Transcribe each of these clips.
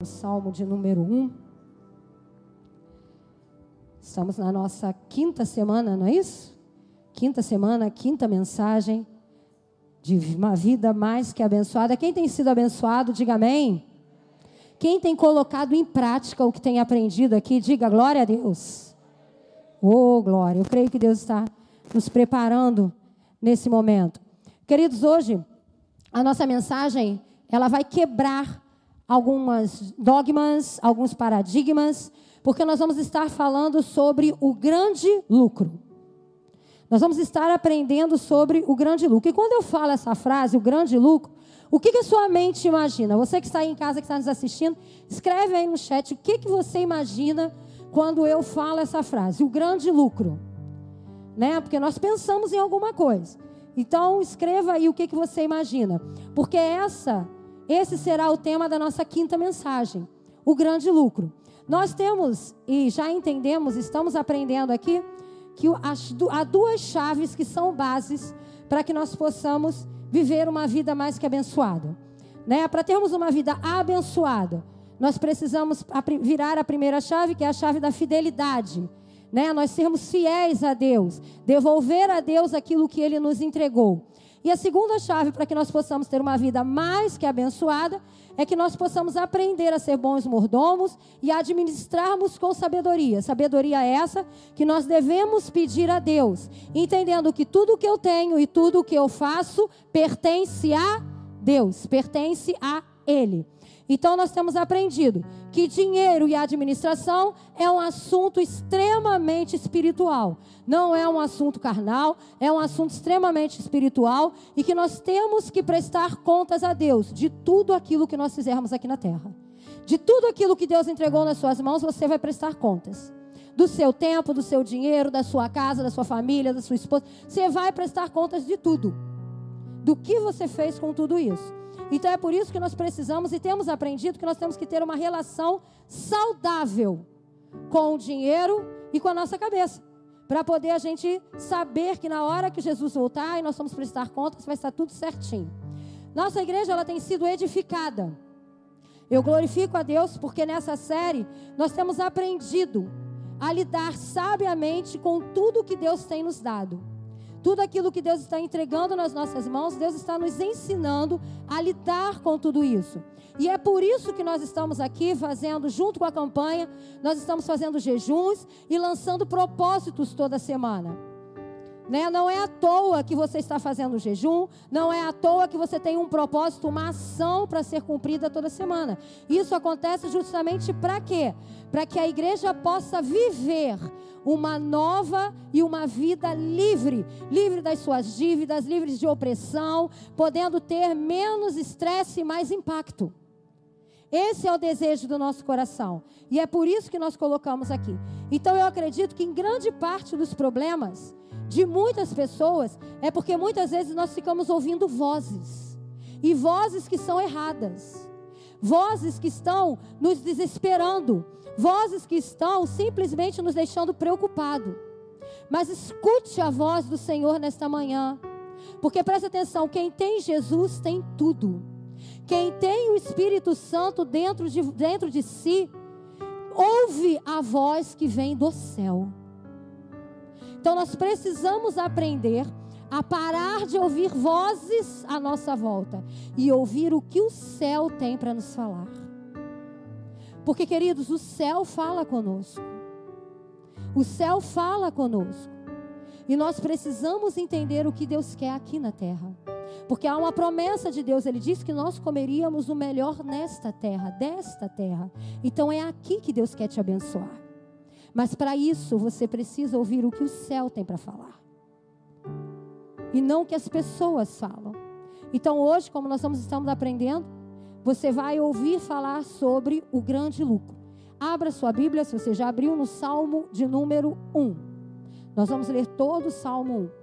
O Salmo de número 1. Estamos na nossa quinta semana, não é isso? Quinta semana, quinta mensagem de uma vida mais que abençoada. Quem tem sido abençoado, diga amém. Quem tem colocado em prática o que tem aprendido aqui, diga glória a Deus. Oh, glória. Eu creio que Deus está nos preparando nesse momento. Queridos, hoje a nossa mensagem, ela vai quebrar algumas dogmas, alguns paradigmas, porque nós vamos estar falando sobre o grande lucro. Nós vamos estar aprendendo sobre o grande lucro. E quando eu falo essa frase, o grande lucro, o que, que a sua mente imagina? Você que está aí em casa, que está nos assistindo, escreve aí no chat o que, que você imagina quando eu falo essa frase, o grande lucro. Né? Porque nós pensamos em alguma coisa. Então, escreva aí o que, que você imagina. Porque essa esse será o tema da nossa quinta mensagem: o grande lucro. Nós temos e já entendemos, estamos aprendendo aqui, que há duas chaves que são bases para que nós possamos viver uma vida mais que abençoada. Né? Para termos uma vida abençoada, nós precisamos virar a primeira chave, que é a chave da fidelidade. Né? Nós sermos fiéis a Deus, devolver a Deus aquilo que Ele nos entregou. E a segunda chave para que nós possamos ter uma vida mais que abençoada é que nós possamos aprender a ser bons mordomos e administrarmos com sabedoria. Sabedoria essa que nós devemos pedir a Deus, entendendo que tudo que eu tenho e tudo o que eu faço pertence a Deus, pertence a Ele. Então nós temos aprendido que dinheiro e administração é um assunto extremamente espiritual. Não é um assunto carnal, é um assunto extremamente espiritual e que nós temos que prestar contas a Deus de tudo aquilo que nós fizermos aqui na terra. De tudo aquilo que Deus entregou nas suas mãos, você vai prestar contas. Do seu tempo, do seu dinheiro, da sua casa, da sua família, da sua esposa. Você vai prestar contas de tudo. Do que você fez com tudo isso. Então é por isso que nós precisamos e temos aprendido que nós temos que ter uma relação saudável com o dinheiro e com a nossa cabeça. Para poder a gente saber que na hora que Jesus voltar e nós vamos prestar contas, vai estar tudo certinho. Nossa igreja ela tem sido edificada. Eu glorifico a Deus porque nessa série nós temos aprendido a lidar sabiamente com tudo que Deus tem nos dado. Tudo aquilo que Deus está entregando nas nossas mãos, Deus está nos ensinando a lidar com tudo isso. E é por isso que nós estamos aqui fazendo, junto com a campanha, nós estamos fazendo jejuns e lançando propósitos toda semana. Né? Não é à toa que você está fazendo jejum, não é à toa que você tem um propósito, uma ação para ser cumprida toda semana. Isso acontece justamente para quê? Para que a igreja possa viver uma nova e uma vida livre, livre das suas dívidas, livres de opressão, podendo ter menos estresse e mais impacto. Esse é o desejo do nosso coração. E é por isso que nós colocamos aqui. Então eu acredito que em grande parte dos problemas de muitas pessoas é porque muitas vezes nós ficamos ouvindo vozes. E vozes que são erradas. Vozes que estão nos desesperando. Vozes que estão simplesmente nos deixando preocupado. Mas escute a voz do Senhor nesta manhã. Porque preste atenção, quem tem Jesus tem tudo. Quem tem o Espírito Santo dentro de, dentro de si, ouve a voz que vem do céu. Então nós precisamos aprender a parar de ouvir vozes à nossa volta e ouvir o que o céu tem para nos falar. Porque, queridos, o céu fala conosco. O céu fala conosco. E nós precisamos entender o que Deus quer aqui na terra. Porque há uma promessa de Deus, ele diz que nós comeríamos o melhor nesta terra, desta terra. Então é aqui que Deus quer te abençoar. Mas para isso você precisa ouvir o que o céu tem para falar. E não o que as pessoas falam. Então hoje, como nós estamos aprendendo, você vai ouvir falar sobre o grande lucro. Abra sua Bíblia, se você já abriu, no Salmo de número 1. Nós vamos ler todo o Salmo 1.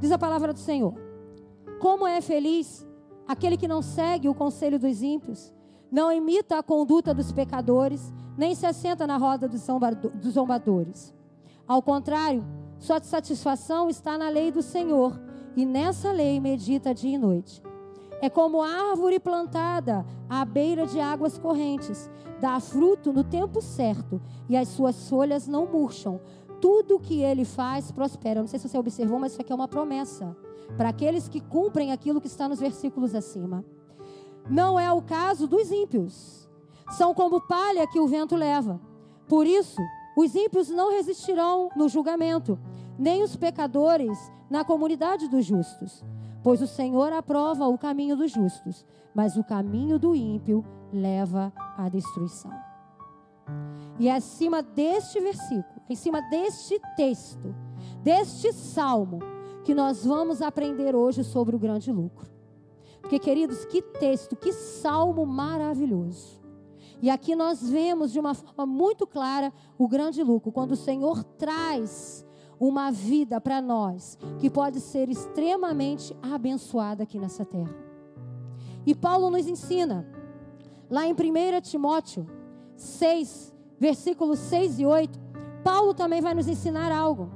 Diz a palavra do Senhor: Como é feliz aquele que não segue o conselho dos ímpios, não imita a conduta dos pecadores, nem se assenta na roda dos zombadores. Ao contrário, sua satisfação está na lei do Senhor, e nessa lei medita dia e noite. é como árvore plantada à beira de águas correntes, dá fruto no tempo certo e as suas folhas não murcham. Tudo que ele faz prospera. Não sei se você observou, mas isso aqui é uma promessa para aqueles que cumprem aquilo que está nos versículos acima. Não é o caso dos ímpios. São como palha que o vento leva. Por isso, os ímpios não resistirão no julgamento, nem os pecadores na comunidade dos justos. Pois o Senhor aprova o caminho dos justos, mas o caminho do ímpio leva à destruição. E é acima deste versículo, em cima deste texto, deste salmo, que nós vamos aprender hoje sobre o grande lucro. Porque, queridos, que texto, que salmo maravilhoso. E aqui nós vemos de uma forma muito clara o grande lucro, quando o Senhor traz uma vida para nós que pode ser extremamente abençoada aqui nessa terra. E Paulo nos ensina, lá em 1 Timóteo 6, versículos 6 e 8, Paulo também vai nos ensinar algo.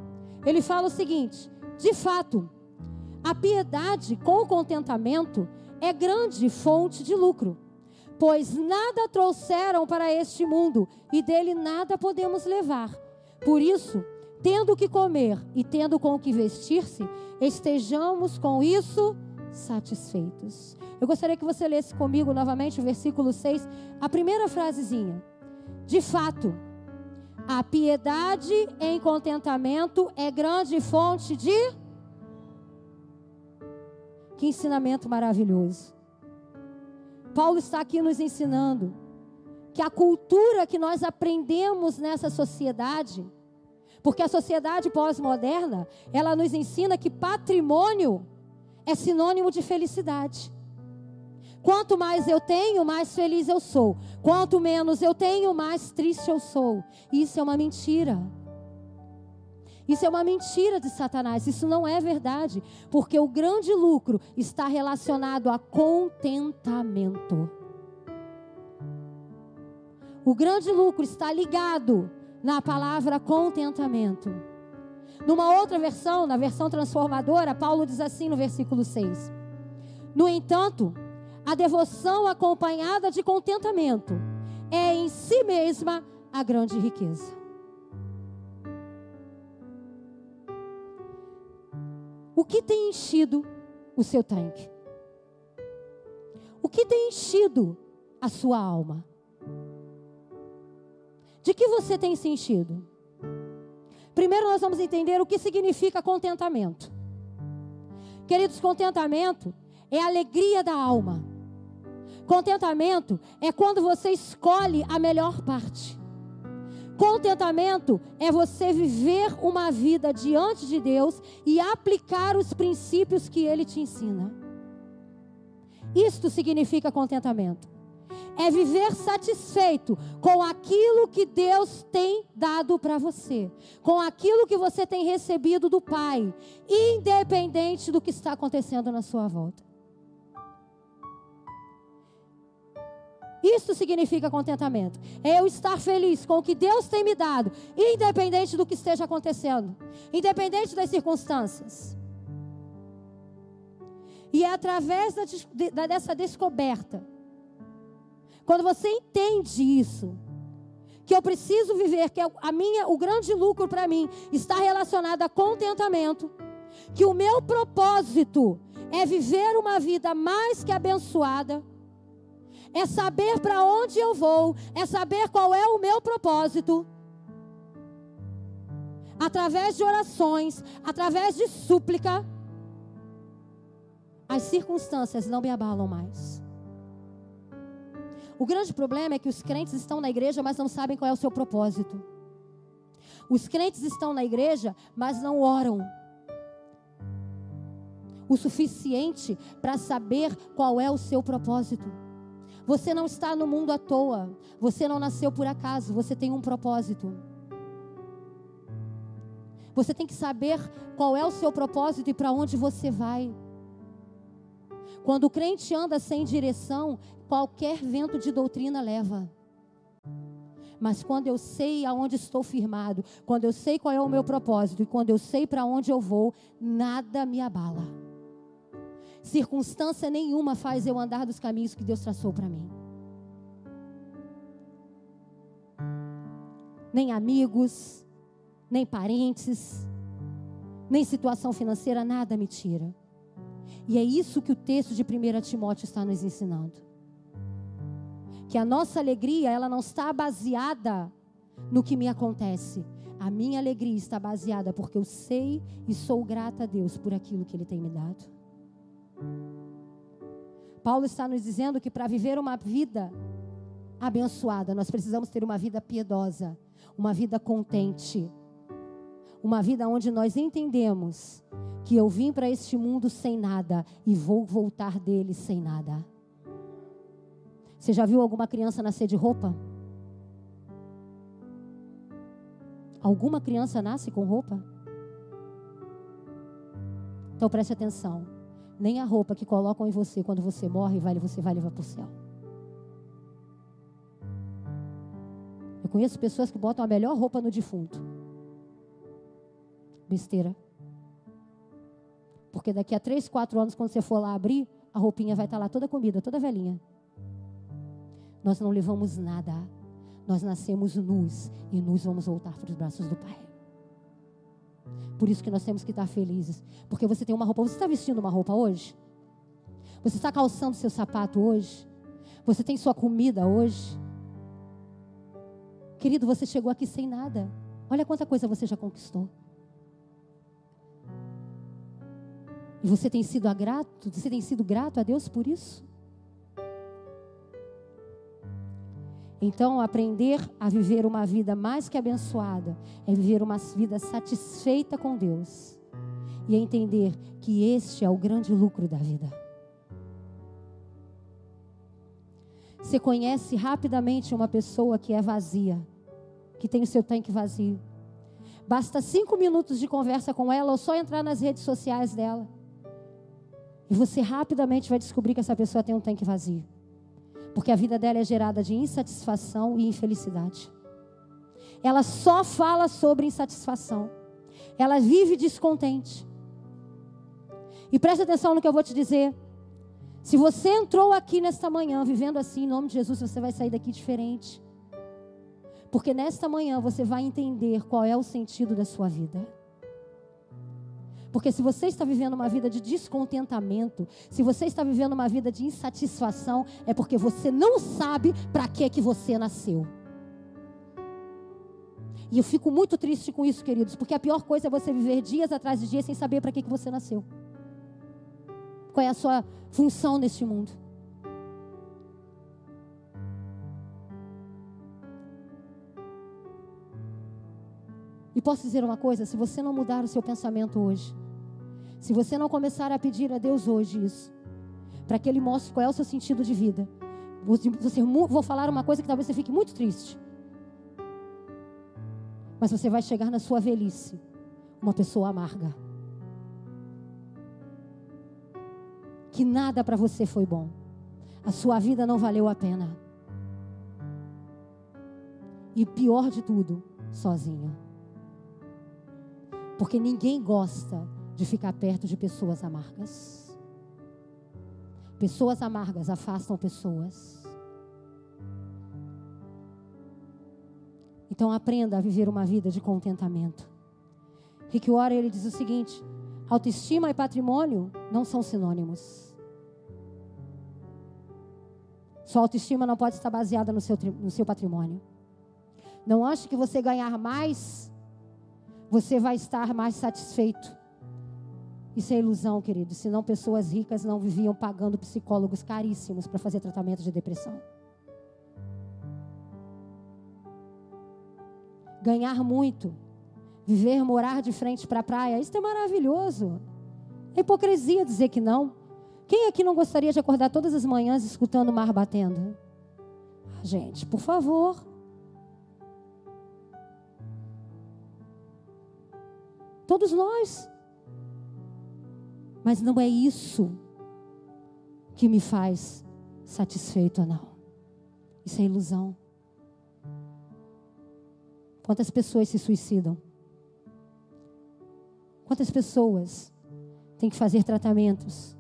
Ele fala o seguinte: de fato, a piedade com contentamento é grande fonte de lucro, pois nada trouxeram para este mundo e dele nada podemos levar. Por isso, tendo o que comer e tendo com o que vestir-se, estejamos com isso satisfeitos. Eu gostaria que você lesse comigo novamente o versículo 6, a primeira frasezinha. De fato, a piedade em contentamento é grande fonte de que ensinamento maravilhoso. Paulo está aqui nos ensinando que a cultura que nós aprendemos nessa sociedade, porque a sociedade pós-moderna, ela nos ensina que patrimônio é sinônimo de felicidade. Quanto mais eu tenho, mais feliz eu sou. Quanto menos eu tenho, mais triste eu sou. Isso é uma mentira. Isso é uma mentira de Satanás, isso não é verdade, porque o grande lucro está relacionado a contentamento. O grande lucro está ligado na palavra contentamento. Numa outra versão, na versão transformadora, Paulo diz assim no versículo 6: No entanto, a devoção acompanhada de contentamento é em si mesma a grande riqueza. O que tem enchido o seu tanque? O que tem enchido a sua alma? De que você tem se enchido? Primeiro nós vamos entender o que significa contentamento. Queridos, contentamento é a alegria da alma. Contentamento é quando você escolhe a melhor parte. Contentamento é você viver uma vida diante de Deus e aplicar os princípios que Ele te ensina. Isto significa contentamento. É viver satisfeito com aquilo que Deus tem dado para você, com aquilo que você tem recebido do Pai, independente do que está acontecendo na sua volta. Isso significa contentamento. É eu estar feliz com o que Deus tem me dado, independente do que esteja acontecendo, independente das circunstâncias. E é através da, dessa descoberta, quando você entende isso, que eu preciso viver, que é a minha, o grande lucro para mim está relacionado a contentamento, que o meu propósito é viver uma vida mais que abençoada é saber para onde eu vou, é saber qual é o meu propósito. Através de orações, através de súplica, as circunstâncias não me abalam mais. O grande problema é que os crentes estão na igreja, mas não sabem qual é o seu propósito. Os crentes estão na igreja, mas não oram o suficiente para saber qual é o seu propósito. Você não está no mundo à toa. Você não nasceu por acaso. Você tem um propósito. Você tem que saber qual é o seu propósito e para onde você vai. Quando o crente anda sem direção, qualquer vento de doutrina leva. Mas quando eu sei aonde estou firmado, quando eu sei qual é o meu propósito e quando eu sei para onde eu vou, nada me abala. Circunstância nenhuma faz eu andar dos caminhos que Deus traçou para mim. Nem amigos, nem parentes, nem situação financeira, nada me tira. E é isso que o texto de 1 Timóteo está nos ensinando. Que a nossa alegria, ela não está baseada no que me acontece. A minha alegria está baseada porque eu sei e sou grata a Deus por aquilo que Ele tem me dado. Paulo está nos dizendo que para viver uma vida abençoada, nós precisamos ter uma vida piedosa, uma vida contente, uma vida onde nós entendemos que eu vim para este mundo sem nada e vou voltar dele sem nada. Você já viu alguma criança nascer de roupa? Alguma criança nasce com roupa? Então preste atenção. Nem a roupa que colocam em você quando você morre, vai, você vai levar para o céu. Eu conheço pessoas que botam a melhor roupa no defunto. Besteira. Porque daqui a três, quatro anos, quando você for lá abrir, a roupinha vai estar lá toda comida, toda velhinha. Nós não levamos nada. Nós nascemos nus e nus vamos voltar para os braços do Pai. Por isso que nós temos que estar felizes. Porque você tem uma roupa. Você está vestindo uma roupa hoje? Você está calçando seu sapato hoje? Você tem sua comida hoje? Querido, você chegou aqui sem nada. Olha quanta coisa você já conquistou. E você tem sido grato? Você tem sido grato a Deus por isso? Então, aprender a viver uma vida mais que abençoada é viver uma vida satisfeita com Deus e entender que este é o grande lucro da vida. Você conhece rapidamente uma pessoa que é vazia, que tem o seu tanque vazio. Basta cinco minutos de conversa com ela ou só entrar nas redes sociais dela. E você rapidamente vai descobrir que essa pessoa tem um tanque vazio. Porque a vida dela é gerada de insatisfação e infelicidade. Ela só fala sobre insatisfação. Ela vive descontente. E preste atenção no que eu vou te dizer. Se você entrou aqui nesta manhã vivendo assim, em nome de Jesus, você vai sair daqui diferente. Porque nesta manhã você vai entender qual é o sentido da sua vida. Porque se você está vivendo uma vida de descontentamento, se você está vivendo uma vida de insatisfação, é porque você não sabe para que que você nasceu. E eu fico muito triste com isso, queridos, porque a pior coisa é você viver dias atrás de dias sem saber para que que você nasceu. Qual é a sua função neste mundo? E posso dizer uma coisa: se você não mudar o seu pensamento hoje, se você não começar a pedir a Deus hoje isso, para que Ele mostre qual é o seu sentido de vida, você, vou falar uma coisa que talvez você fique muito triste. Mas você vai chegar na sua velhice, uma pessoa amarga. Que nada para você foi bom. A sua vida não valeu a pena. E pior de tudo, sozinho. Porque ninguém gosta de ficar perto de pessoas amargas. Pessoas amargas afastam pessoas. Então aprenda a viver uma vida de contentamento. Rick Warren ele diz o seguinte: autoestima e patrimônio não são sinônimos. Sua autoestima não pode estar baseada no seu, no seu patrimônio. Não ache que você ganhar mais você vai estar mais satisfeito. Isso é ilusão, querido. Senão pessoas ricas não viviam pagando psicólogos caríssimos para fazer tratamento de depressão. Ganhar muito, viver, morar de frente para a praia, isso é maravilhoso. É hipocrisia dizer que não. Quem aqui não gostaria de acordar todas as manhãs escutando o mar batendo? Ah, gente, por favor. Todos nós. Mas não é isso que me faz satisfeito, não. Isso é ilusão. Quantas pessoas se suicidam? Quantas pessoas têm que fazer tratamentos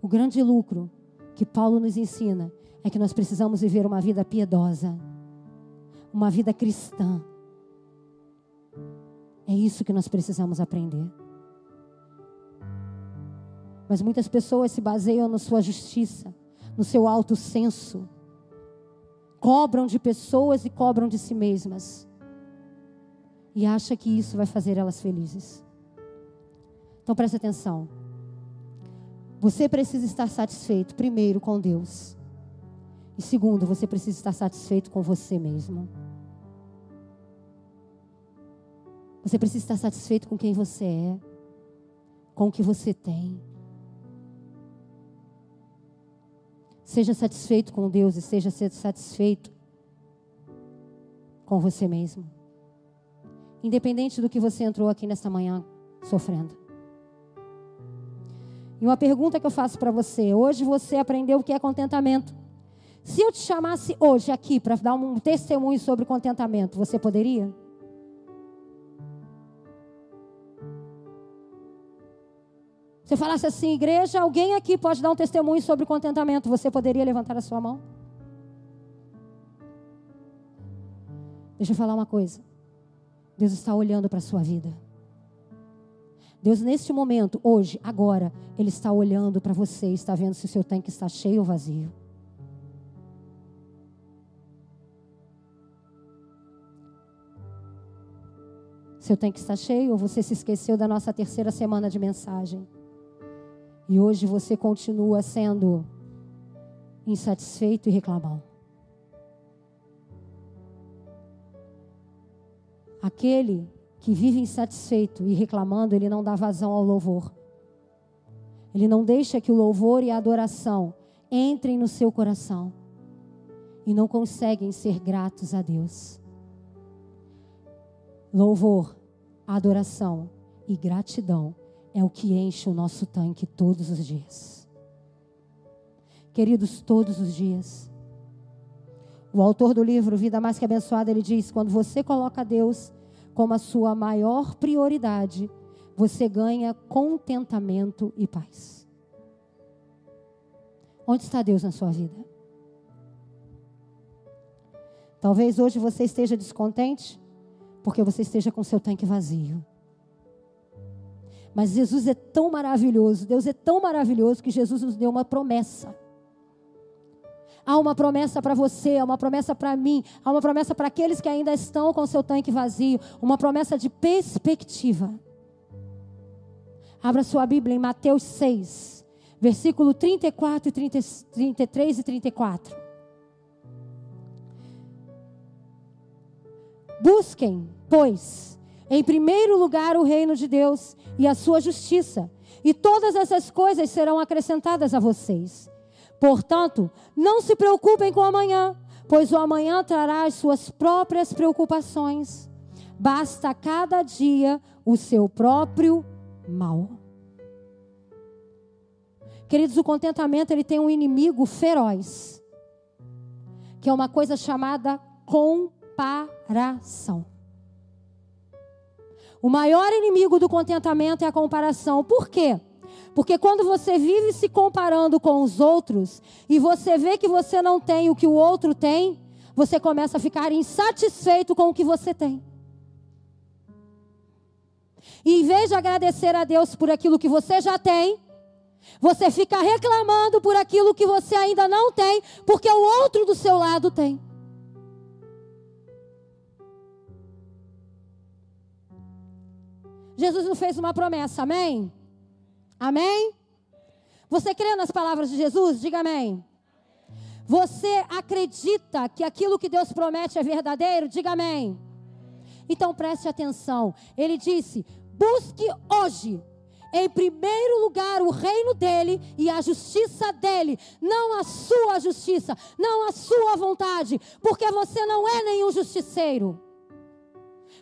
O grande lucro que Paulo nos ensina é que nós precisamos viver uma vida piedosa, uma vida cristã. É isso que nós precisamos aprender. Mas muitas pessoas se baseiam na sua justiça, no seu alto senso. Cobram de pessoas e cobram de si mesmas. E acha que isso vai fazer elas felizes. Então preste atenção. Você precisa estar satisfeito, primeiro, com Deus. E segundo, você precisa estar satisfeito com você mesmo. Você precisa estar satisfeito com quem você é, com o que você tem. Seja satisfeito com Deus e seja satisfeito com você mesmo. Independente do que você entrou aqui nesta manhã sofrendo. E uma pergunta que eu faço para você: hoje você aprendeu o que é contentamento. Se eu te chamasse hoje aqui para dar um testemunho sobre contentamento, você poderia? Você falasse assim, igreja, alguém aqui pode dar um testemunho sobre contentamento, você poderia levantar a sua mão? Deixa eu falar uma coisa. Deus está olhando para a sua vida. Deus, neste momento, hoje, agora, Ele está olhando para você, está vendo se o seu tanque está cheio ou vazio. Seu tanque está cheio ou você se esqueceu da nossa terceira semana de mensagem? E hoje você continua sendo insatisfeito e reclamão. Aquele que vive insatisfeito e reclamando, ele não dá vazão ao louvor. Ele não deixa que o louvor e a adoração entrem no seu coração e não conseguem ser gratos a Deus. Louvor, adoração e gratidão é o que enche o nosso tanque todos os dias. Queridos, todos os dias. O autor do livro Vida Mais Que Abençoada, ele diz: quando você coloca Deus como a sua maior prioridade, você ganha contentamento e paz. Onde está Deus na sua vida? Talvez hoje você esteja descontente porque você esteja com seu tanque vazio. Mas Jesus é tão maravilhoso, Deus é tão maravilhoso que Jesus nos deu uma promessa. Há uma promessa para você, há uma promessa para mim, há uma promessa para aqueles que ainda estão com seu tanque vazio, uma promessa de perspectiva. Abra sua Bíblia em Mateus 6, versículo 34, 30, 33 e 34. Busquem, pois, em primeiro lugar o reino de Deus e a sua justiça, e todas essas coisas serão acrescentadas a vocês. Portanto, não se preocupem com o amanhã, pois o amanhã trará as suas próprias preocupações. Basta cada dia o seu próprio mal. Queridos, o contentamento ele tem um inimigo feroz, que é uma coisa chamada comparação. O maior inimigo do contentamento é a comparação. Por quê? Porque quando você vive se comparando com os outros e você vê que você não tem o que o outro tem, você começa a ficar insatisfeito com o que você tem. E em vez de agradecer a Deus por aquilo que você já tem, você fica reclamando por aquilo que você ainda não tem, porque o outro do seu lado tem. Jesus nos fez uma promessa, amém? Amém? Você crê nas palavras de Jesus? Diga amém. Você acredita que aquilo que Deus promete é verdadeiro? Diga amém. Então preste atenção. Ele disse: busque hoje em primeiro lugar o reino dele e a justiça dele, não a sua justiça, não a sua vontade, porque você não é nenhum justiceiro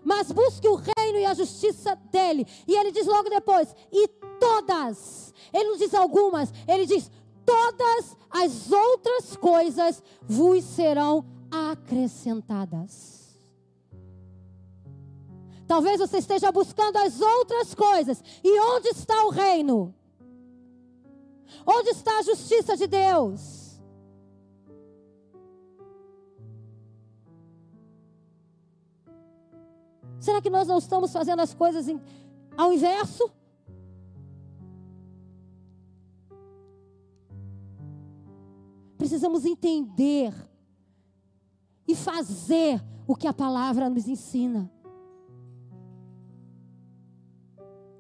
mas busque o reino e a justiça dele. E ele diz logo depois: e todas, ele não diz algumas, ele diz: todas as outras coisas vos serão acrescentadas. Talvez você esteja buscando as outras coisas. E onde está o reino? Onde está a justiça de Deus? Será que nós não estamos fazendo as coisas ao inverso? Precisamos entender e fazer o que a palavra nos ensina.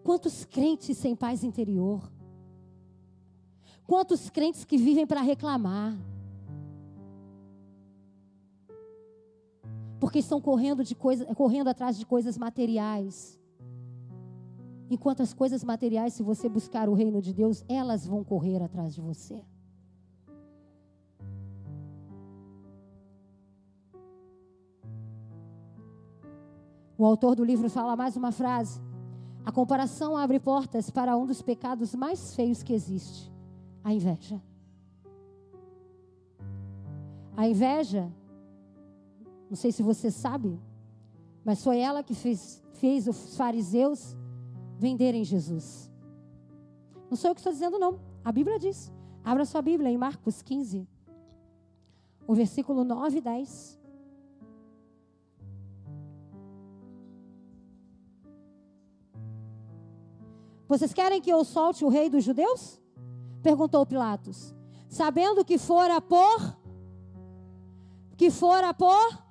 Quantos crentes sem paz interior? Quantos crentes que vivem para reclamar? Porque estão correndo, de coisa, correndo atrás de coisas materiais. Enquanto as coisas materiais, se você buscar o reino de Deus, elas vão correr atrás de você. O autor do livro fala mais uma frase. A comparação abre portas para um dos pecados mais feios que existe: a inveja. A inveja, não sei se você sabe, mas foi ela que fez, fez os fariseus venderem Jesus. Não sou eu que estou dizendo, não. A Bíblia diz. Abra sua Bíblia em Marcos 15, o versículo 9 e 10. Vocês querem que eu solte o rei dos judeus? Perguntou Pilatos. Sabendo que fora por que fora por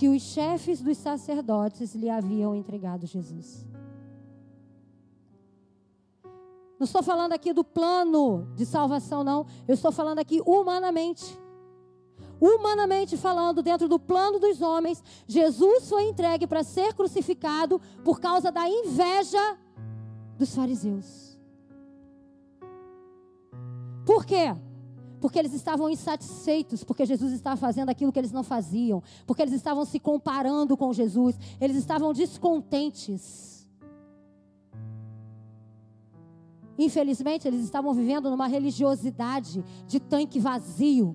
que os chefes dos sacerdotes lhe haviam entregado Jesus. Não estou falando aqui do plano de salvação, não. Eu estou falando aqui humanamente. Humanamente falando, dentro do plano dos homens, Jesus foi entregue para ser crucificado por causa da inveja dos fariseus. Por quê? Porque eles estavam insatisfeitos, porque Jesus estava fazendo aquilo que eles não faziam, porque eles estavam se comparando com Jesus, eles estavam descontentes. Infelizmente, eles estavam vivendo numa religiosidade de tanque vazio.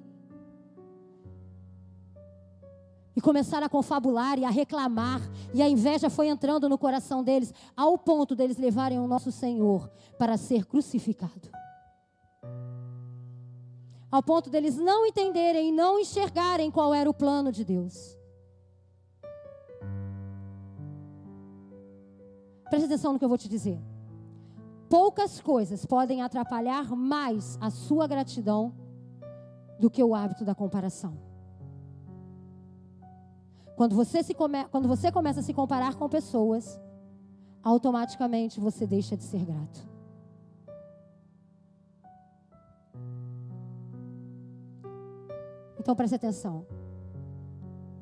E começaram a confabular e a reclamar. E a inveja foi entrando no coração deles, ao ponto deles levarem o nosso Senhor para ser crucificado. Ao ponto deles não entenderem e não enxergarem qual era o plano de Deus. Preste atenção no que eu vou te dizer. Poucas coisas podem atrapalhar mais a sua gratidão do que o hábito da comparação. Quando você, se come, quando você começa a se comparar com pessoas, automaticamente você deixa de ser grato. Então preste atenção.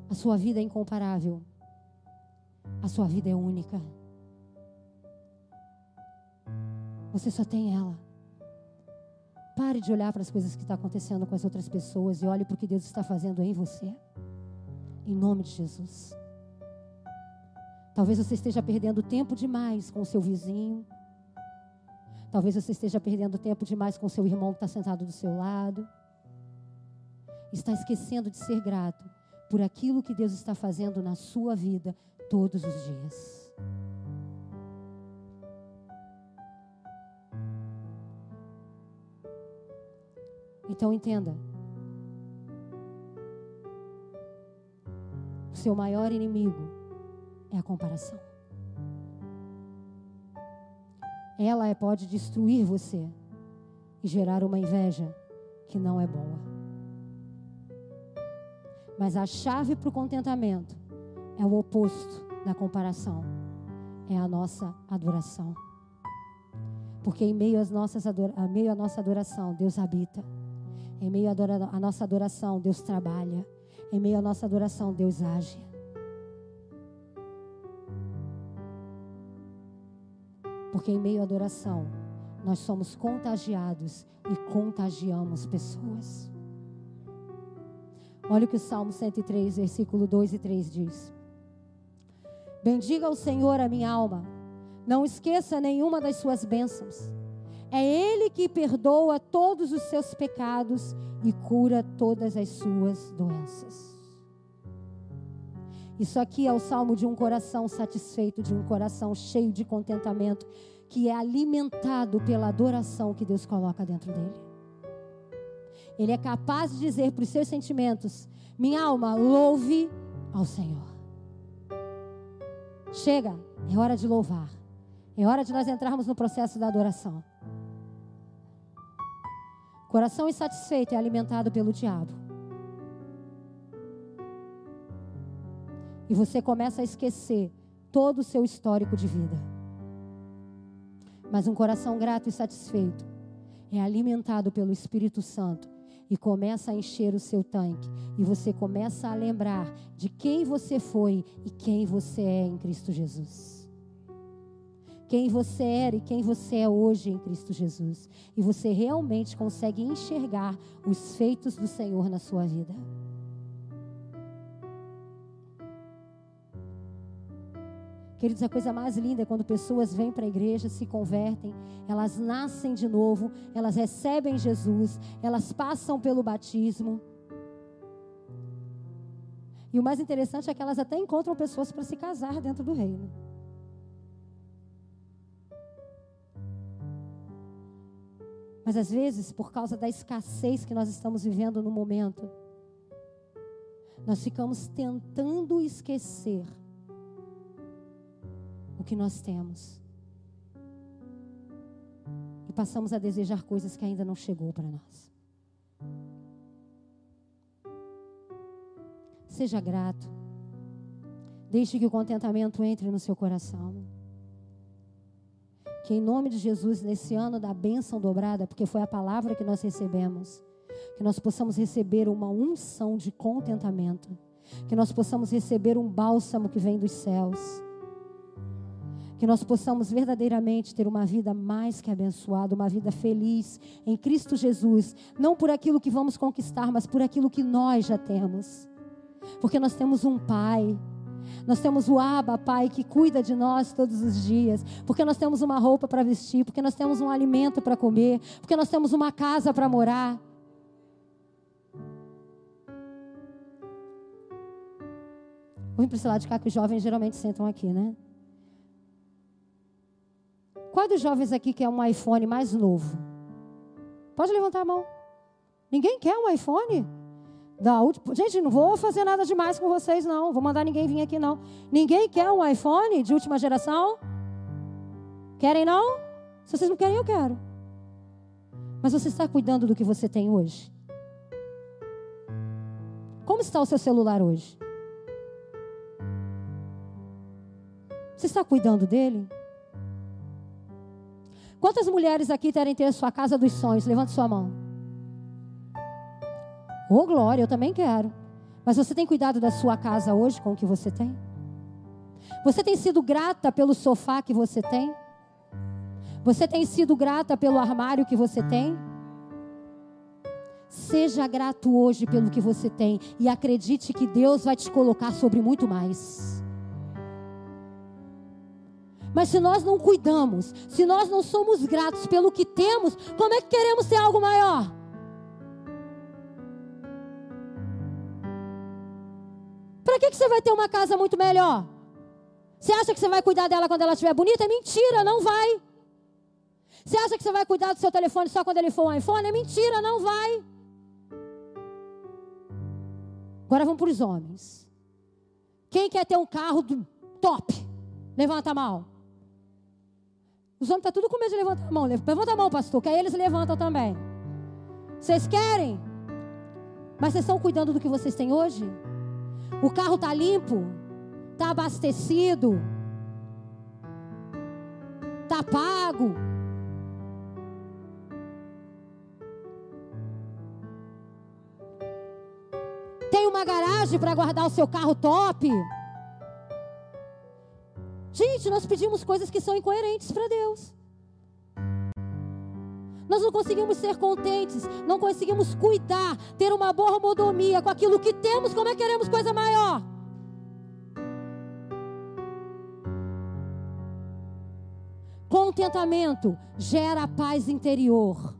A sua vida é incomparável. A sua vida é única. Você só tem ela. Pare de olhar para as coisas que estão acontecendo com as outras pessoas e olhe para o que Deus está fazendo em você. Em nome de Jesus. Talvez você esteja perdendo tempo demais com o seu vizinho. Talvez você esteja perdendo tempo demais com o seu irmão que está sentado do seu lado. Está esquecendo de ser grato por aquilo que Deus está fazendo na sua vida todos os dias. Então entenda. seu maior inimigo é a comparação. Ela é, pode destruir você e gerar uma inveja que não é boa. Mas a chave para o contentamento é o oposto da comparação, é a nossa adoração. Porque em meio, às nossas a meio à nossa adoração, Deus habita. Em meio à nossa adoração, Deus trabalha. Em meio à nossa adoração, Deus age. Porque em meio à adoração, nós somos contagiados e contagiamos pessoas. Olha o que o Salmo 103, versículo 2 e 3 diz. Bendiga o Senhor a minha alma, não esqueça nenhuma das suas bênçãos. É Ele que perdoa todos os seus pecados e cura todas as suas doenças. Isso aqui é o salmo de um coração satisfeito, de um coração cheio de contentamento, que é alimentado pela adoração que Deus coloca dentro dele. Ele é capaz de dizer para os seus sentimentos: Minha alma, louve ao Senhor. Chega, é hora de louvar. É hora de nós entrarmos no processo da adoração. Coração insatisfeito é alimentado pelo diabo. E você começa a esquecer todo o seu histórico de vida. Mas um coração grato e satisfeito é alimentado pelo Espírito Santo e começa a encher o seu tanque. E você começa a lembrar de quem você foi e quem você é em Cristo Jesus quem você era e quem você é hoje em Cristo Jesus. E você realmente consegue enxergar os feitos do Senhor na sua vida. Queridos, a coisa mais linda é quando pessoas vêm para a igreja, se convertem, elas nascem de novo, elas recebem Jesus, elas passam pelo batismo. E o mais interessante é que elas até encontram pessoas para se casar dentro do reino. Mas às vezes, por causa da escassez que nós estamos vivendo no momento, nós ficamos tentando esquecer o que nós temos. E passamos a desejar coisas que ainda não chegou para nós. Seja grato. Deixe que o contentamento entre no seu coração. Que em nome de Jesus, nesse ano da bênção dobrada, porque foi a palavra que nós recebemos, que nós possamos receber uma unção de contentamento, que nós possamos receber um bálsamo que vem dos céus, que nós possamos verdadeiramente ter uma vida mais que abençoada, uma vida feliz em Cristo Jesus, não por aquilo que vamos conquistar, mas por aquilo que nós já temos, porque nós temos um Pai nós temos o Abba, Pai, que cuida de nós todos os dias. Porque nós temos uma roupa para vestir, porque nós temos um alimento para comer, porque nós temos uma casa para morar. Vou para esse lado de cá que os jovens geralmente sentam aqui, né? Qual dos jovens aqui quer um iPhone mais novo? Pode levantar a mão. Ninguém quer um iPhone? Da última... Gente, não vou fazer nada demais com vocês, não. Vou mandar ninguém vir aqui, não. Ninguém quer um iPhone de última geração? Querem, não? Se vocês não querem, eu quero. Mas você está cuidando do que você tem hoje? Como está o seu celular hoje? Você está cuidando dele? Quantas mulheres aqui querem ter a sua casa dos sonhos? Levante sua mão. Oh, glória, eu também quero. Mas você tem cuidado da sua casa hoje com o que você tem? Você tem sido grata pelo sofá que você tem? Você tem sido grata pelo armário que você tem? Seja grato hoje pelo que você tem e acredite que Deus vai te colocar sobre muito mais. Mas se nós não cuidamos, se nós não somos gratos pelo que temos, como é que queremos ter algo maior? Para que, que você vai ter uma casa muito melhor? Você acha que você vai cuidar dela quando ela estiver bonita? É mentira, não vai. Você acha que você vai cuidar do seu telefone só quando ele for um iPhone? É mentira, não vai. Agora vamos para os homens. Quem quer ter um carro top? Levanta a mão. Os homens estão tá tudo com medo de levantar a mão. Levanta a mão, pastor, que aí eles levantam também. Vocês querem? Mas vocês estão cuidando do que vocês têm hoje? O carro está limpo? Está abastecido? Está pago? Tem uma garagem para guardar o seu carro top? Nós pedimos coisas que são incoerentes para Deus. Nós não conseguimos ser contentes, não conseguimos cuidar, ter uma boa modomia com aquilo que temos, como é que queremos coisa maior? Contentamento gera paz interior.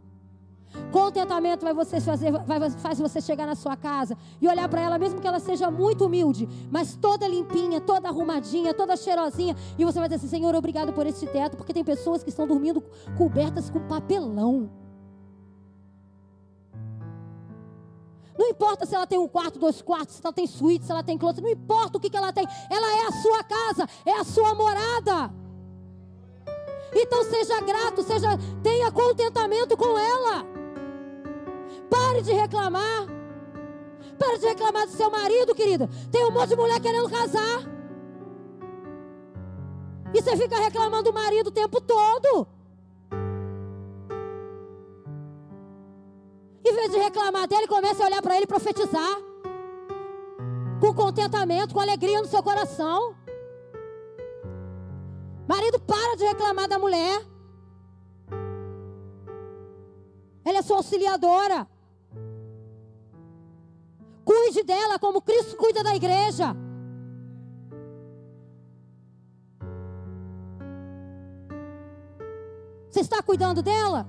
Contentamento vai você fazer, vai, faz você chegar na sua casa e olhar para ela, mesmo que ela seja muito humilde, mas toda limpinha, toda arrumadinha, toda cheirosinha, e você vai dizer assim: Senhor, obrigado por esse teto, porque tem pessoas que estão dormindo cobertas com papelão. Não importa se ela tem um quarto, dois quartos, se ela tem suíte, se ela tem closet, não importa o que, que ela tem, ela é a sua casa, é a sua morada. Então seja grato, seja tenha contentamento com ela. Pare de reclamar. Pare de reclamar do seu marido, querida. Tem um monte de mulher querendo casar. E você fica reclamando do marido o tempo todo. Em vez de reclamar dele, comece a olhar para ele e profetizar. Com contentamento, com alegria no seu coração. Marido, para de reclamar da mulher. Ela é sua auxiliadora. Cuide dela como Cristo cuida da igreja. Você está cuidando dela?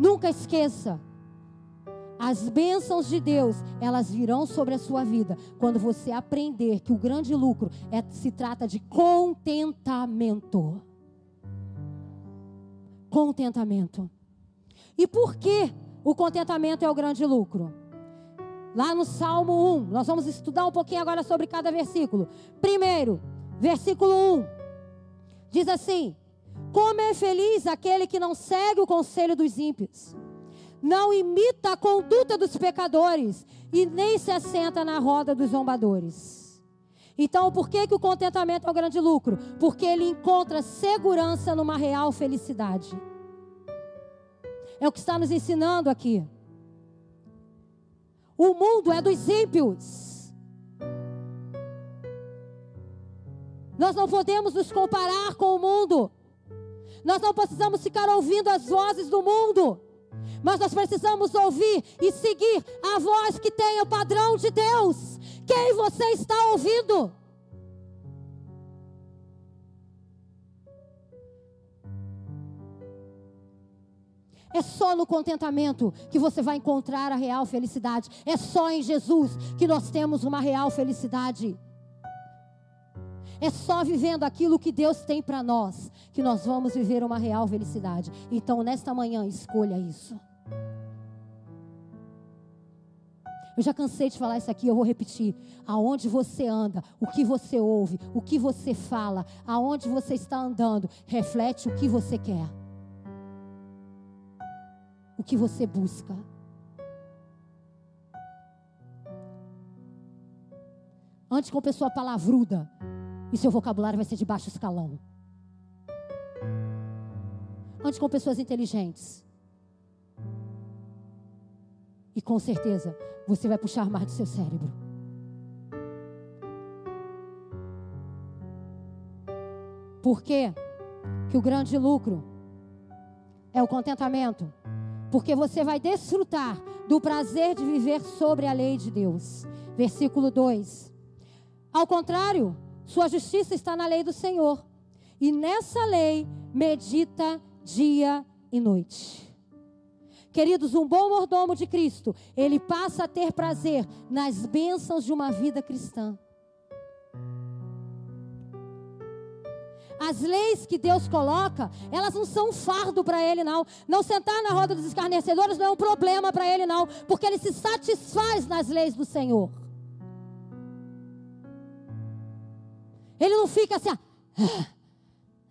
Nunca esqueça. As bênçãos de Deus, elas virão sobre a sua vida quando você aprender que o grande lucro é, se trata de contentamento. Contentamento. E por que o contentamento é o grande lucro? Lá no Salmo 1, nós vamos estudar um pouquinho agora sobre cada versículo. Primeiro, versículo 1, diz assim: como é feliz aquele que não segue o conselho dos ímpios, não imita a conduta dos pecadores e nem se assenta na roda dos zombadores. Então, por que, que o contentamento é o grande lucro? Porque ele encontra segurança numa real felicidade. É o que está nos ensinando aqui. O mundo é dos ímpios. Nós não podemos nos comparar com o mundo. Nós não precisamos ficar ouvindo as vozes do mundo, mas nós precisamos ouvir e seguir a voz que tem o padrão de Deus. Quem você está ouvindo? É só no contentamento que você vai encontrar a real felicidade. É só em Jesus que nós temos uma real felicidade. É só vivendo aquilo que Deus tem para nós que nós vamos viver uma real felicidade. Então, nesta manhã, escolha isso. Eu já cansei de falar isso aqui, eu vou repetir. Aonde você anda, o que você ouve, o que você fala, aonde você está andando, reflete o que você quer. O que você busca. Antes com pessoa palavruda, e seu vocabulário vai ser de baixo escalão. Ande com pessoas inteligentes. E com certeza você vai puxar mais do seu cérebro. Por quê? Que o grande lucro é o contentamento. Porque você vai desfrutar do prazer de viver sobre a lei de Deus. Versículo 2. Ao contrário, sua justiça está na lei do Senhor. E nessa lei medita dia e noite. Queridos, um bom mordomo de Cristo, ele passa a ter prazer nas bênçãos de uma vida cristã. As leis que Deus coloca, elas não são um fardo para ele, não. Não sentar na roda dos escarnecedores não é um problema para ele, não. Porque ele se satisfaz nas leis do Senhor. Ele não fica assim, ah,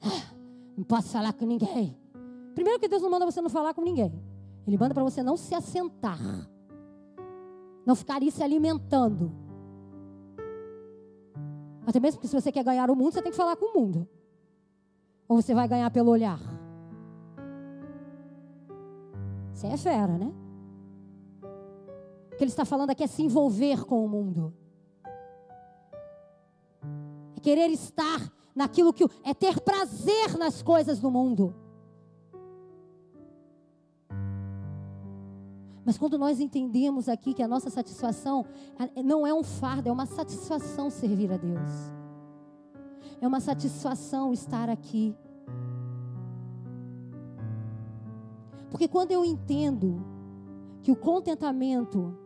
ah, não posso falar com ninguém. Primeiro que Deus não manda você não falar com ninguém. Ele manda para você não se assentar. Não ficar aí se alimentando. Até mesmo porque se você quer ganhar o mundo, você tem que falar com o mundo. Ou você vai ganhar pelo olhar. Você é fera, né? O que ele está falando aqui é se envolver com o mundo é querer estar naquilo que é ter prazer nas coisas do mundo. Mas quando nós entendemos aqui que a nossa satisfação não é um fardo, é uma satisfação servir a Deus. É uma satisfação estar aqui. Porque quando eu entendo que o contentamento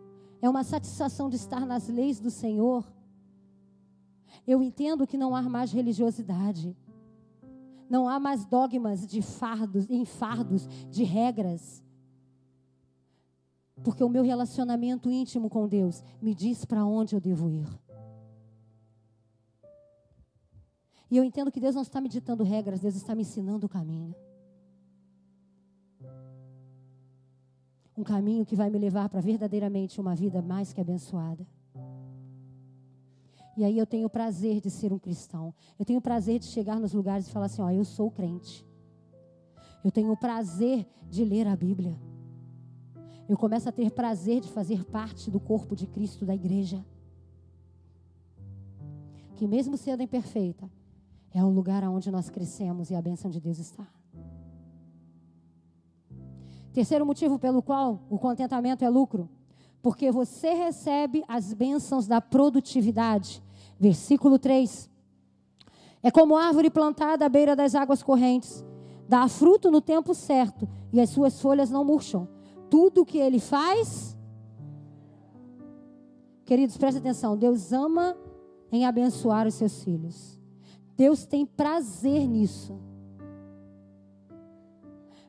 é uma satisfação de estar nas leis do Senhor, eu entendo que não há mais religiosidade. Não há mais dogmas de fardos, em fardos, de regras. Porque o meu relacionamento íntimo com Deus me diz para onde eu devo ir. E eu entendo que Deus não está me ditando regras, Deus está me ensinando o caminho. Um caminho que vai me levar para verdadeiramente uma vida mais que abençoada. E aí eu tenho o prazer de ser um cristão. Eu tenho o prazer de chegar nos lugares e falar assim: ó, eu sou crente. Eu tenho o prazer de ler a Bíblia. Eu começo a ter prazer de fazer parte do corpo de Cristo da igreja. Que mesmo sendo imperfeita, é o lugar onde nós crescemos e a bênção de Deus está. Terceiro motivo pelo qual o contentamento é lucro, porque você recebe as bênçãos da produtividade. Versículo 3. É como árvore plantada à beira das águas correntes, dá fruto no tempo certo e as suas folhas não murcham. Tudo o que ele faz. Queridos, preste atenção. Deus ama em abençoar os seus filhos. Deus tem prazer nisso.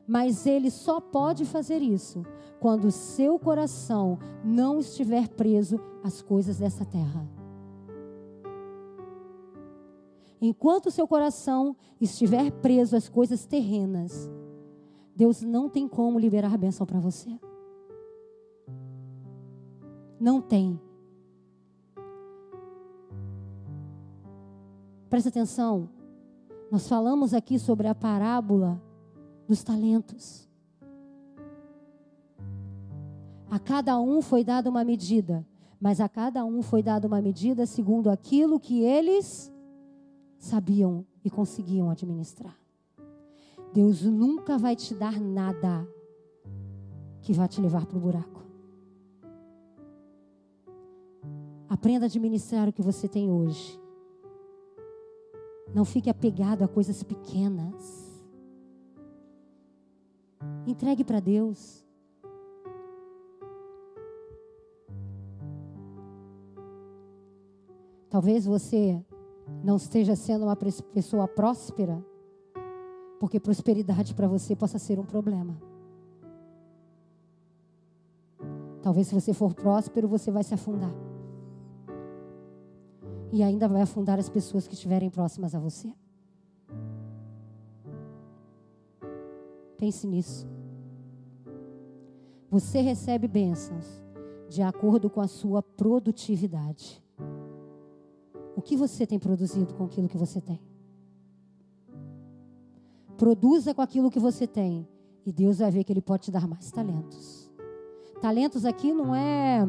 Mas Ele só pode fazer isso quando o seu coração não estiver preso às coisas dessa terra. Enquanto o seu coração estiver preso às coisas terrenas, Deus não tem como liberar a bênção para você. Não tem. Presta atenção. Nós falamos aqui sobre a parábola dos talentos. A cada um foi dada uma medida, mas a cada um foi dada uma medida segundo aquilo que eles sabiam e conseguiam administrar. Deus nunca vai te dar nada que vá te levar para o buraco. Aprenda a administrar o que você tem hoje. Não fique apegado a coisas pequenas. Entregue para Deus. Talvez você não esteja sendo uma pessoa próspera, porque prosperidade para você possa ser um problema. Talvez se você for próspero, você vai se afundar e ainda vai afundar as pessoas que estiverem próximas a você. Pense nisso. Você recebe bênçãos de acordo com a sua produtividade. O que você tem produzido com aquilo que você tem? Produza com aquilo que você tem e Deus vai ver que Ele pode te dar mais talentos. Talentos aqui não é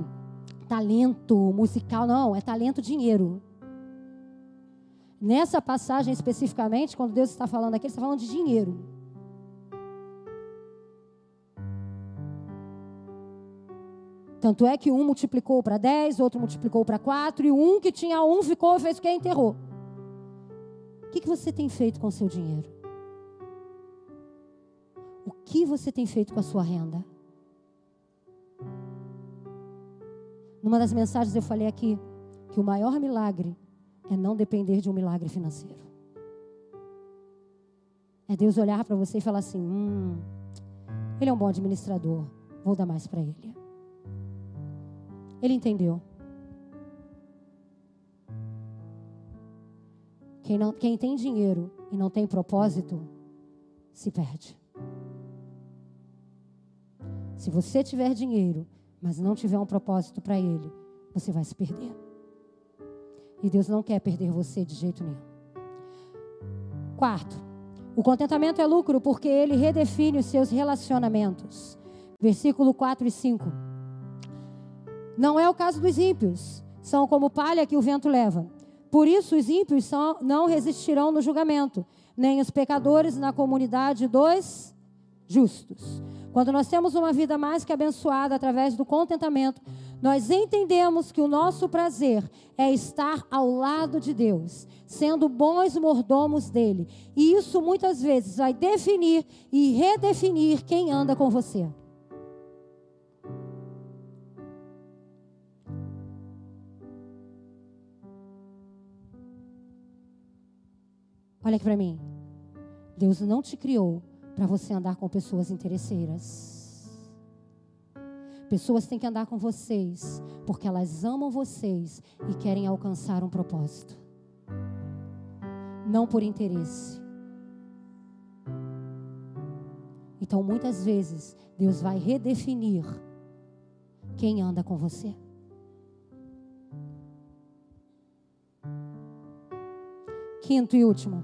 talento musical, não, é talento dinheiro. Nessa passagem especificamente, quando Deus está falando aqui, Ele está falando de dinheiro. Tanto é que um multiplicou para dez, outro multiplicou para quatro, e um que tinha um ficou, fez o que? Enterrou. O que, que você tem feito com o seu dinheiro? O que você tem feito com a sua renda? Numa das mensagens eu falei aqui que o maior milagre é não depender de um milagre financeiro. É Deus olhar para você e falar assim: hum, ele é um bom administrador, vou dar mais para ele. Ele entendeu. Quem, não, quem tem dinheiro e não tem propósito, se perde. Se você tiver dinheiro, mas não tiver um propósito para ele, você vai se perder. E Deus não quer perder você de jeito nenhum. Quarto, o contentamento é lucro porque ele redefine os seus relacionamentos. Versículo 4 e 5. Não é o caso dos ímpios, são como palha que o vento leva. Por isso os ímpios são, não resistirão no julgamento, nem os pecadores na comunidade dos justos. Quando nós temos uma vida mais que abençoada através do contentamento, Nós entendemos que o nosso prazer é estar ao lado de Deus, sendo bons mordomos dele. E isso muitas vezes vai definir e redefinir quem anda com você. Olha aqui para mim. Deus não te criou para você andar com pessoas interesseiras. Pessoas têm que andar com vocês porque elas amam vocês e querem alcançar um propósito. Não por interesse. Então, muitas vezes, Deus vai redefinir quem anda com você. Quinto e último.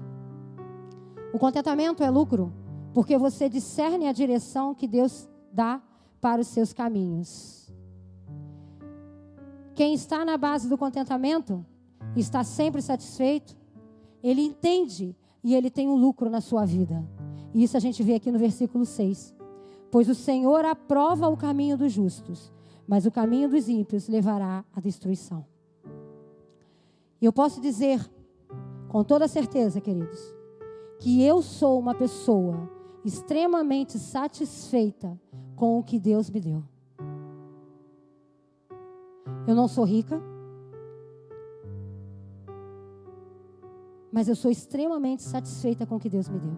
O contentamento é lucro, porque você discerne a direção que Deus dá para os seus caminhos. Quem está na base do contentamento está sempre satisfeito, ele entende e ele tem um lucro na sua vida. E isso a gente vê aqui no versículo 6. Pois o Senhor aprova o caminho dos justos, mas o caminho dos ímpios levará à destruição. E eu posso dizer, com toda certeza, queridos, que eu sou uma pessoa extremamente satisfeita com o que Deus me deu. Eu não sou rica, mas eu sou extremamente satisfeita com o que Deus me deu.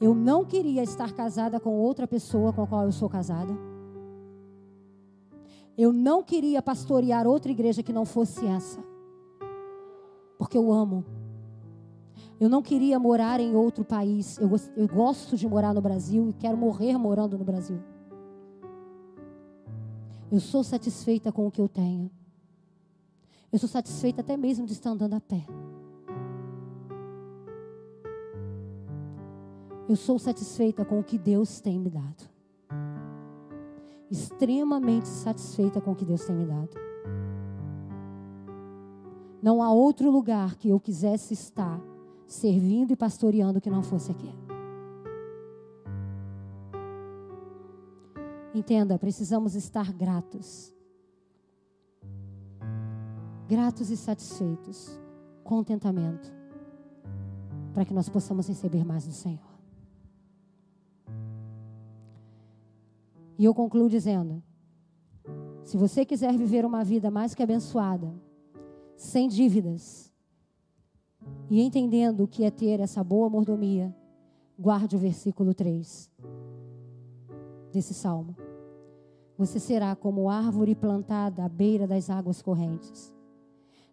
Eu não queria estar casada com outra pessoa com a qual eu sou casada. Eu não queria pastorear outra igreja que não fosse essa. Porque eu amo. Eu não queria morar em outro país. Eu, eu gosto de morar no Brasil e quero morrer morando no Brasil. Eu sou satisfeita com o que eu tenho. Eu sou satisfeita até mesmo de estar andando a pé. Eu sou satisfeita com o que Deus tem me dado. Extremamente satisfeita com o que Deus tem me dado. Não há outro lugar que eu quisesse estar servindo e pastoreando que não fosse aqui. Entenda, precisamos estar gratos. Gratos e satisfeitos. Contentamento. Para que nós possamos receber mais do Senhor. E eu concluo dizendo: se você quiser viver uma vida mais que abençoada, sem dívidas, e entendendo o que é ter essa boa mordomia, guarde o versículo 3 desse salmo. Você será como árvore plantada à beira das águas correntes.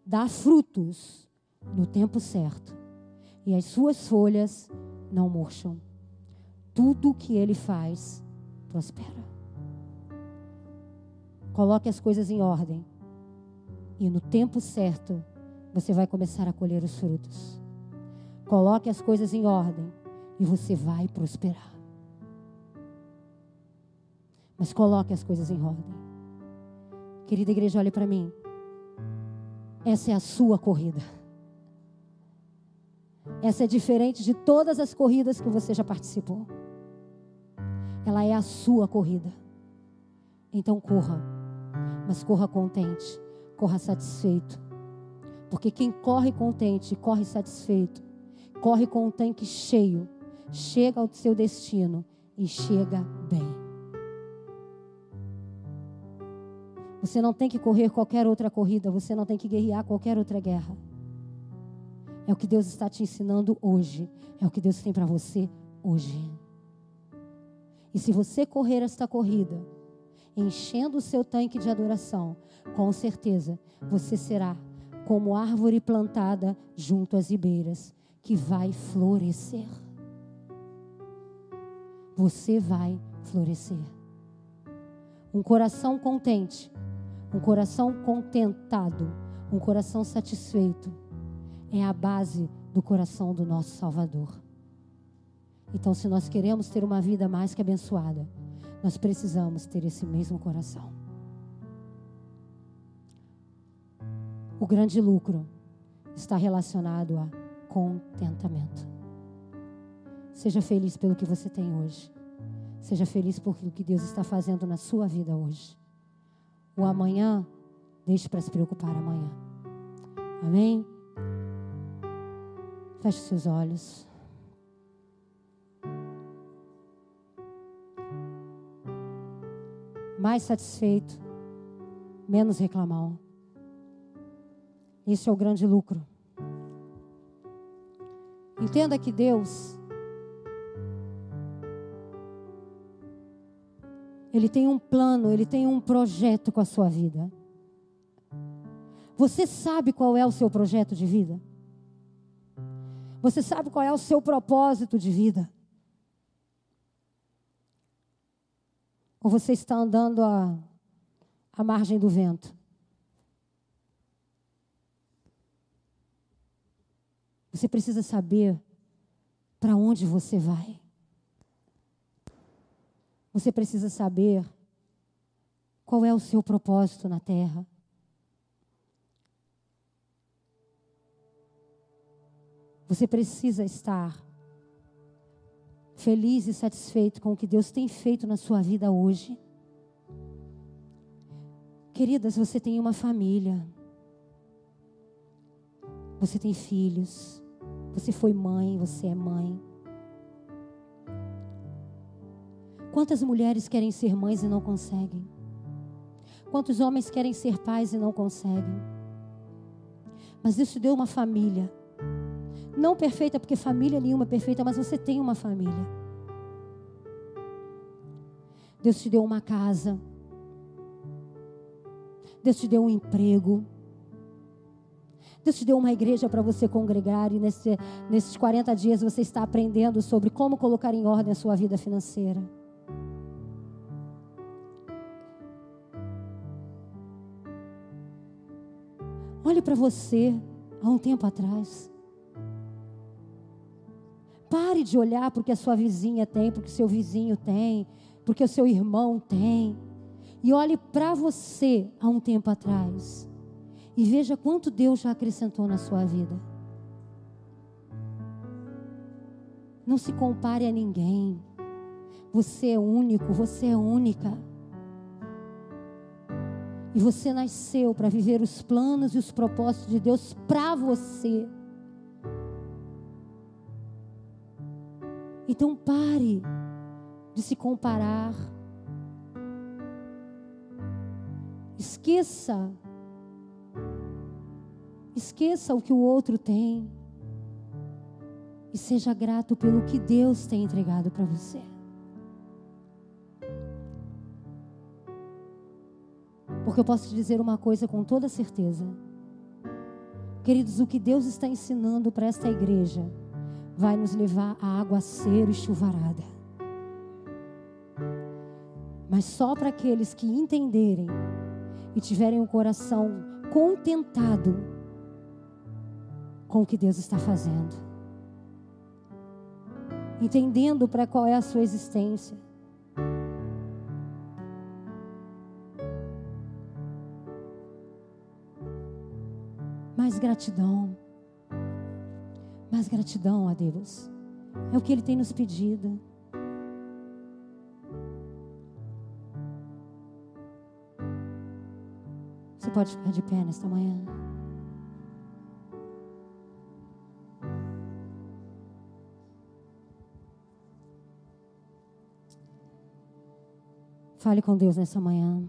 Dá frutos no tempo certo, e as suas folhas não murcham. Tudo o que ele faz prospera. Coloque as coisas em ordem, e no tempo certo você vai começar a colher os frutos. Coloque as coisas em ordem e você vai prosperar. Mas coloque as coisas em ordem. Querida igreja, olhe para mim. Essa é a sua corrida. Essa é diferente de todas as corridas que você já participou. Ela é a sua corrida. Então corra, mas corra contente, corra satisfeito porque quem corre contente, corre satisfeito, corre com o tanque cheio, chega ao seu destino e chega bem. Você não tem que correr qualquer outra corrida, você não tem que guerrear qualquer outra guerra. É o que Deus está te ensinando hoje, é o que Deus tem para você hoje. E se você correr esta corrida, enchendo o seu tanque de adoração, com certeza você será como árvore plantada junto às ribeiras, que vai florescer. Você vai florescer. Um coração contente, um coração contentado, um coração satisfeito é a base do coração do nosso Salvador. Então, se nós queremos ter uma vida mais que abençoada, nós precisamos ter esse mesmo coração. O grande lucro está relacionado a contentamento. Seja feliz pelo que você tem hoje. Seja feliz por aquilo que Deus está fazendo na sua vida hoje. o amanhã, deixe para se preocupar amanhã. Amém? Feche seus olhos. Mais satisfeito, menos reclamar. Isso é o grande lucro. Entenda que Deus Ele tem um plano, ele tem um projeto com a sua vida. Você sabe qual é o seu projeto de vida? Você sabe qual é o seu propósito de vida? Ou você está andando à, à margem do vento? Você precisa saber para onde você vai. Você precisa saber qual é o seu propósito na terra. Você precisa estar feliz e satisfeito com o que Deus tem feito na sua vida hoje. Queridas, você tem uma família. Você tem filhos. Você foi mãe, você é mãe. Quantas mulheres querem ser mães e não conseguem? Quantos homens querem ser pais e não conseguem? Mas Deus te deu uma família. Não perfeita, porque família nenhuma é perfeita, mas você tem uma família. Deus te deu uma casa. Deus te deu um emprego. Deus te deu uma igreja para você congregar e nesse, nesses 40 dias você está aprendendo sobre como colocar em ordem a sua vida financeira. Olhe para você há um tempo atrás. Pare de olhar porque a sua vizinha tem, porque o seu vizinho tem, porque o seu irmão tem. E olhe para você há um tempo atrás. E veja quanto Deus já acrescentou na sua vida. Não se compare a ninguém. Você é único, você é única. E você nasceu para viver os planos e os propósitos de Deus para você. Então pare de se comparar. Esqueça. Esqueça o que o outro tem. E seja grato pelo que Deus tem entregado para você. Porque eu posso te dizer uma coisa com toda certeza. Queridos, o que Deus está ensinando para esta igreja vai nos levar a água ser e chuvarada. Mas só para aqueles que entenderem e tiverem o coração contentado com o que Deus está fazendo. Entendendo para qual é a sua existência mais gratidão. Mais gratidão a Deus. É o que Ele tem nos pedido. Você pode ficar de pé nesta manhã. Fale com Deus nessa manhã.